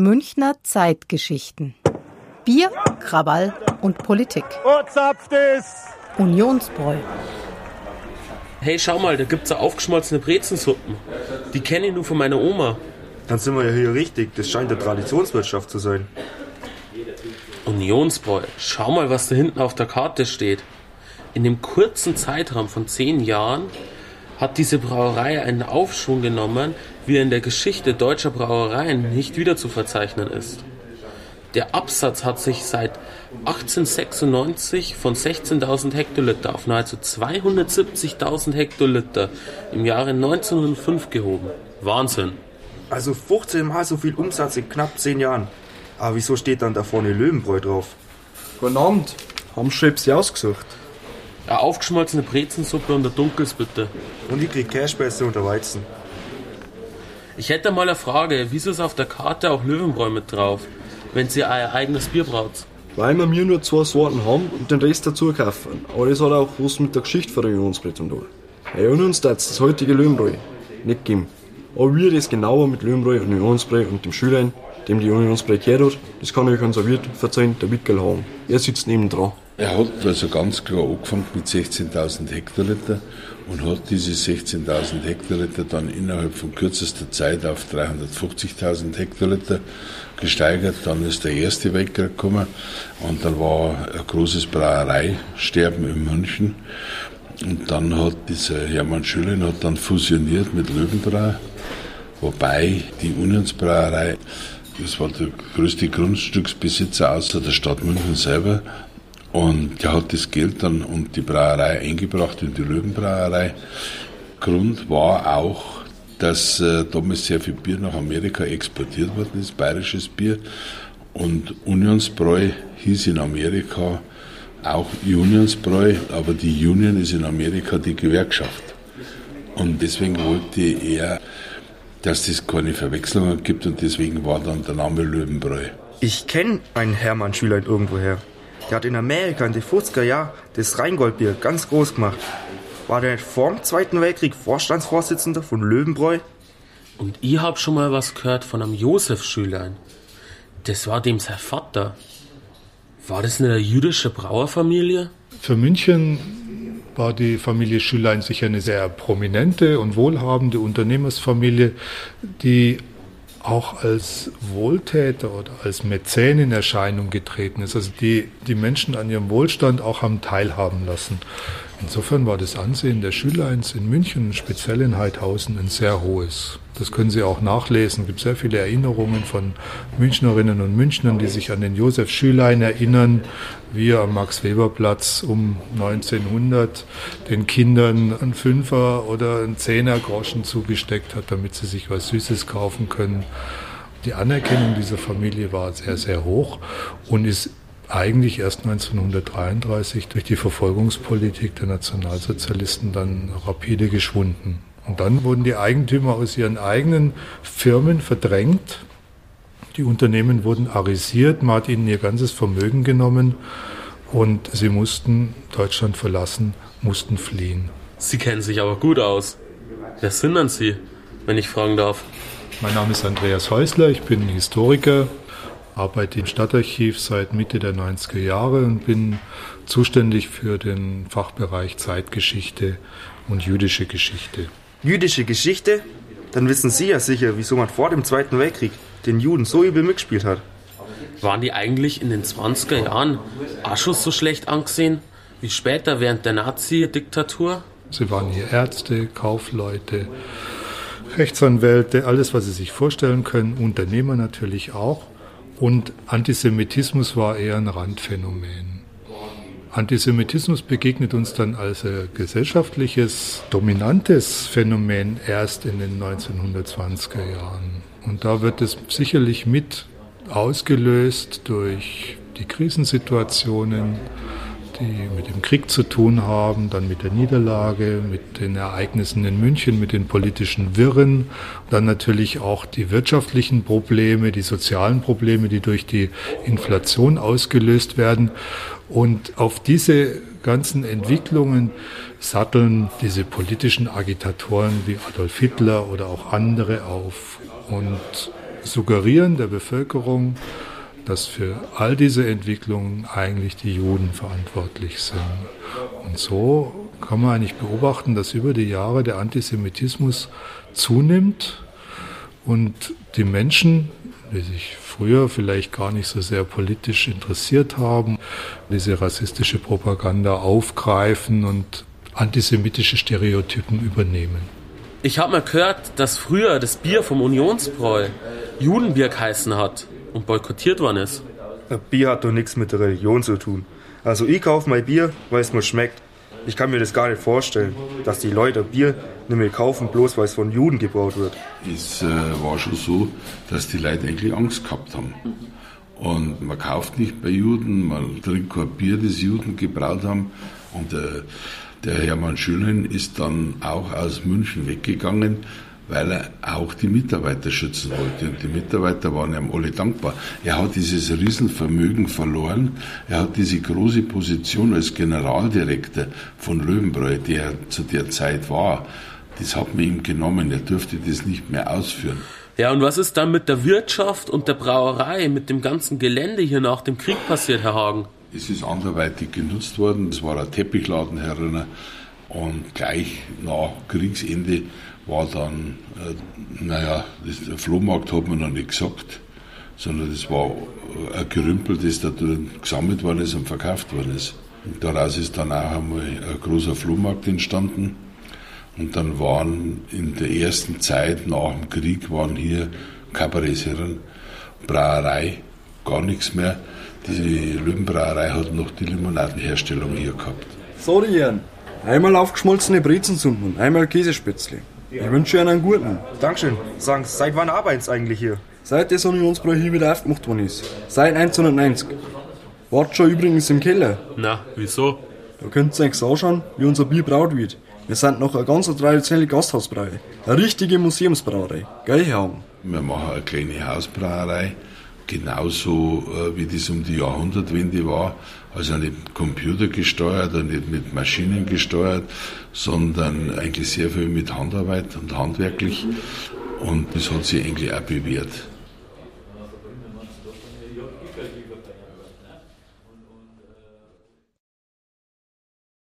Münchner Zeitgeschichten. Bier, Krawall und Politik. Unionsbräu. Hey, schau mal, da gibt's ja aufgeschmolzene Brezensuppen. Die kenne ich nur von meiner Oma. Dann sind wir ja hier richtig. Das scheint eine Traditionswirtschaft zu sein. Unionsbräu. Schau mal, was da hinten auf der Karte steht. In dem kurzen Zeitraum von zehn Jahren hat diese Brauerei einen Aufschwung genommen, wie er in der Geschichte deutscher Brauereien nicht wieder zu verzeichnen ist. Der Absatz hat sich seit 1896 von 16.000 Hektoliter auf nahezu 270.000 Hektoliter im Jahre 1905 gehoben. Wahnsinn. Also 15 Mal so viel Umsatz in knapp 10 Jahren. Aber wieso steht dann da vorne Löwenbräu drauf? Guten Abend. Haben Sie ausgesucht? Eine aufgeschmolzene Brezensuppe und ein Dunkels bitte. Und ich krieg Käsespäße und Weizen. Ich hätte mal eine Frage. Wieso ist auf der Karte auch Löwenbräu mit drauf, wenn Sie euer eigenes Bier braut? Weil wir mir nur zwei Sorten haben und den Rest dazu kaufen. Aber das hat auch was mit der Geschichte von der Unionsbräu zu tun. Erinnern uns das, das heutige Löwenbräu. Nicht geben. Aber wie das genauer mit Löwenbräu und Unionsbräu und dem Schülein, dem die Unionsbräu gehört das kann ich uns serviert verzeihen, der Wickel haben. Er sitzt neben dran. Er hat also ganz klar angefangen mit 16.000 Hektoliter und hat diese 16.000 Hektoliter dann innerhalb von kürzester Zeit auf 350.000 Hektoliter gesteigert. Dann ist der Erste Weltkrieg gekommen und dann war ein großes Brauereisterben in München. Und dann hat dieser Hermann Schüllen hat dann fusioniert mit Löwenbrau, wobei die Unionsbrauerei, das war der größte Grundstücksbesitzer außer der Stadt München selber, und der hat das Geld dann und die Brauerei eingebracht in die Löwenbrauerei. Grund war auch, dass äh, damals sehr viel Bier nach Amerika exportiert worden ist, bayerisches Bier. Und Unionsbräu hieß in Amerika auch Unionsbräu, aber die Union ist in Amerika die Gewerkschaft. Und deswegen wollte er, dass es keine Verwechslungen gibt und deswegen war dann der Name Löwenbräu. Ich kenne einen Hermann Schüler irgendwoher. Der hat in Amerika in den 50er Jahren das Rheingoldbier ganz groß gemacht. War der vor dem Zweiten Weltkrieg Vorstandsvorsitzender von Löwenbräu? Und ich hab schon mal was gehört von einem Josef-Schülein. Das war dem sein Vater. War das eine jüdische Brauerfamilie? Für München war die Familie Schülein sicher eine sehr prominente und wohlhabende Unternehmersfamilie, die auch als Wohltäter oder als Mäzen in Erscheinung getreten ist, also die die Menschen an ihrem Wohlstand auch haben teilhaben lassen. Insofern war das Ansehen der Schüleins in München, speziell in Heidhausen, ein sehr hohes. Das können Sie auch nachlesen. Es gibt sehr viele Erinnerungen von Münchnerinnen und Münchnern, die sich an den Josef Schülein erinnern, wie er am Max-Weber-Platz um 1900 den Kindern einen Fünfer oder einen Zehner Groschen zugesteckt hat, damit sie sich was Süßes kaufen können. Die Anerkennung dieser Familie war sehr, sehr hoch und ist eigentlich erst 1933 durch die Verfolgungspolitik der Nationalsozialisten dann rapide geschwunden. Und dann wurden die Eigentümer aus ihren eigenen Firmen verdrängt. Die Unternehmen wurden arisiert, man hat ihnen ihr ganzes Vermögen genommen und sie mussten Deutschland verlassen, mussten fliehen. Sie kennen sich aber gut aus. Wer sind denn Sie, wenn ich fragen darf? Mein Name ist Andreas Häusler, ich bin Historiker, arbeite im Stadtarchiv seit Mitte der 90er Jahre und bin zuständig für den Fachbereich Zeitgeschichte und jüdische Geschichte. Jüdische Geschichte? Dann wissen Sie ja sicher, wieso man vor dem Zweiten Weltkrieg den Juden so übel mitgespielt hat. Waren die eigentlich in den 20er Jahren schon so schlecht angesehen wie später während der Nazi-Diktatur? Sie waren hier Ärzte, Kaufleute, Rechtsanwälte, alles, was Sie sich vorstellen können, Unternehmer natürlich auch. Und Antisemitismus war eher ein Randphänomen. Antisemitismus begegnet uns dann als gesellschaftliches, dominantes Phänomen erst in den 1920er Jahren. Und da wird es sicherlich mit ausgelöst durch die Krisensituationen, die mit dem Krieg zu tun haben, dann mit der Niederlage, mit den Ereignissen in München, mit den politischen Wirren, dann natürlich auch die wirtschaftlichen Probleme, die sozialen Probleme, die durch die Inflation ausgelöst werden. Und auf diese ganzen Entwicklungen satteln diese politischen Agitatoren wie Adolf Hitler oder auch andere auf. Und suggerieren der Bevölkerung, dass für all diese Entwicklungen eigentlich die Juden verantwortlich sind. Und so kann man eigentlich beobachten, dass über die Jahre der Antisemitismus zunimmt und die Menschen, die sich früher vielleicht gar nicht so sehr politisch interessiert haben, diese rassistische Propaganda aufgreifen und antisemitische Stereotypen übernehmen. Ich habe mal gehört, dass früher das Bier vom Unionsbräu Judenbier geheißen hat und boykottiert worden ist. Ein Bier hat doch nichts mit der Religion zu tun. Also ich kaufe mein Bier, weil es mir schmeckt. Ich kann mir das gar nicht vorstellen, dass die Leute Bier nicht mehr kaufen, bloß weil es von Juden gebraut wird. Es äh, war schon so, dass die Leute eigentlich Angst gehabt haben. Und man kauft nicht bei Juden, man trinkt kein Bier, das Juden gebraut haben. Und äh, der Hermann Schönlein ist dann auch aus München weggegangen, weil er auch die Mitarbeiter schützen wollte. Und die Mitarbeiter waren ihm alle dankbar. Er hat dieses Riesenvermögen verloren. Er hat diese große Position als Generaldirektor von Löwenbräu, der zu der Zeit war. Das hat man ihm genommen. Er durfte das nicht mehr ausführen. Ja, und was ist dann mit der Wirtschaft und der Brauerei, mit dem ganzen Gelände hier nach dem Krieg passiert, Herr Hagen? Es ist anderweitig genutzt worden. Es war ein Teppichladen herinnen. Und gleich nach Kriegsende war dann, äh, naja, das, der Flohmarkt hat man noch nicht gesagt, sondern das war ein Gerümpel, das da drin gesammelt worden ist und verkauft worden ist. Und daraus ist dann auch einmal ein großer Flohmarkt entstanden. Und dann waren in der ersten Zeit nach dem Krieg waren hier Kabarets Brauerei, gar nichts mehr. Diese Löwenbrauerei hat noch die Limonadenherstellung hier gehabt. So, die Herren. Einmal aufgeschmolzene Brezensuppen und einmal Käsespätzle. Ich wünsche Ihnen einen guten. Dankeschön. Sagen Sie, seit wann arbeiten Sie eigentlich hier? Seit das Unionsbräu hier wieder aufgemacht worden ist. Seit 1990. Wart schon übrigens im Keller. Na, wieso? Da könnt ihr euch anschauen, wie unser Bier braut wird. Wir sind noch eine ganz traditionelle Gasthausbrauerei. Eine richtige Museumsbrauerei. Geil, Herr Hagen? Wir machen eine kleine Hausbrauerei, genauso äh, wie das um die Jahrhundertwende war. Also nicht computergesteuert und nicht mit Maschinen gesteuert, sondern eigentlich sehr viel mit Handarbeit und handwerklich. Und das hat sich eigentlich auch bewährt.